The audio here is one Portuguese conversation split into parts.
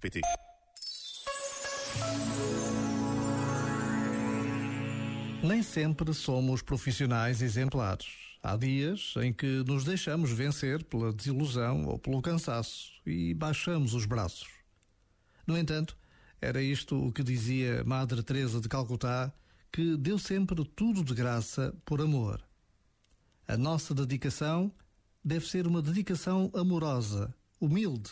PT. Nem sempre somos profissionais exemplares. Há dias em que nos deixamos vencer pela desilusão ou pelo cansaço e baixamos os braços. No entanto, era isto o que dizia Madre Teresa de Calcutá, que deu sempre tudo de graça por amor. A nossa dedicação deve ser uma dedicação amorosa, humilde,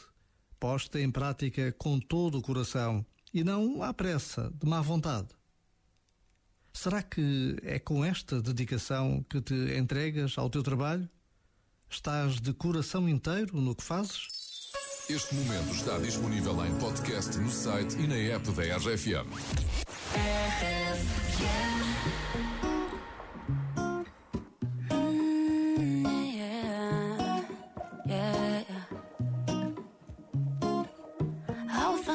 posta em prática com todo o coração e não à pressa, de má vontade. Será que é com esta dedicação que te entregas ao teu trabalho? Estás de coração inteiro no que fazes? Este momento está disponível em podcast no site e na app da RFM.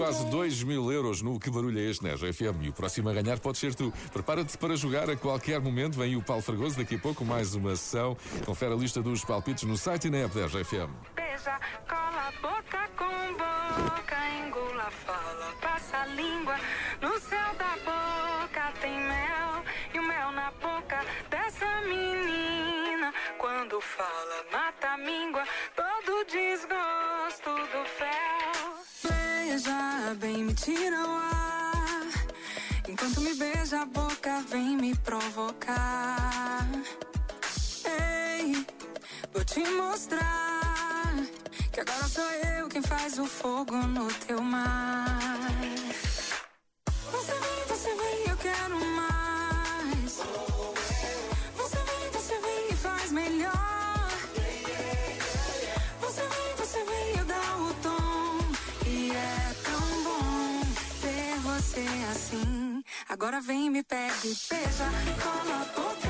quase 2 mil euros no Que Barulho é Este na RFM e o próximo a ganhar pode ser tu. Prepara-te para jogar a qualquer momento. Vem o Paulo Fragoso daqui a pouco, mais uma sessão. Confere a lista dos palpites no site e na app da RFM. Beija, cola boca com boca, engula, fala, passa a língua. No céu da boca tem mel, e o mel na boca dessa menina. Quando fala, Bem me tira o ar. Enquanto me beija a boca, vem me provocar. Ei, vou te mostrar que agora sou eu quem faz o fogo no teu mar. Você vem, você vem, eu quero mais. Agora vem, me pegue, beija, cola a boca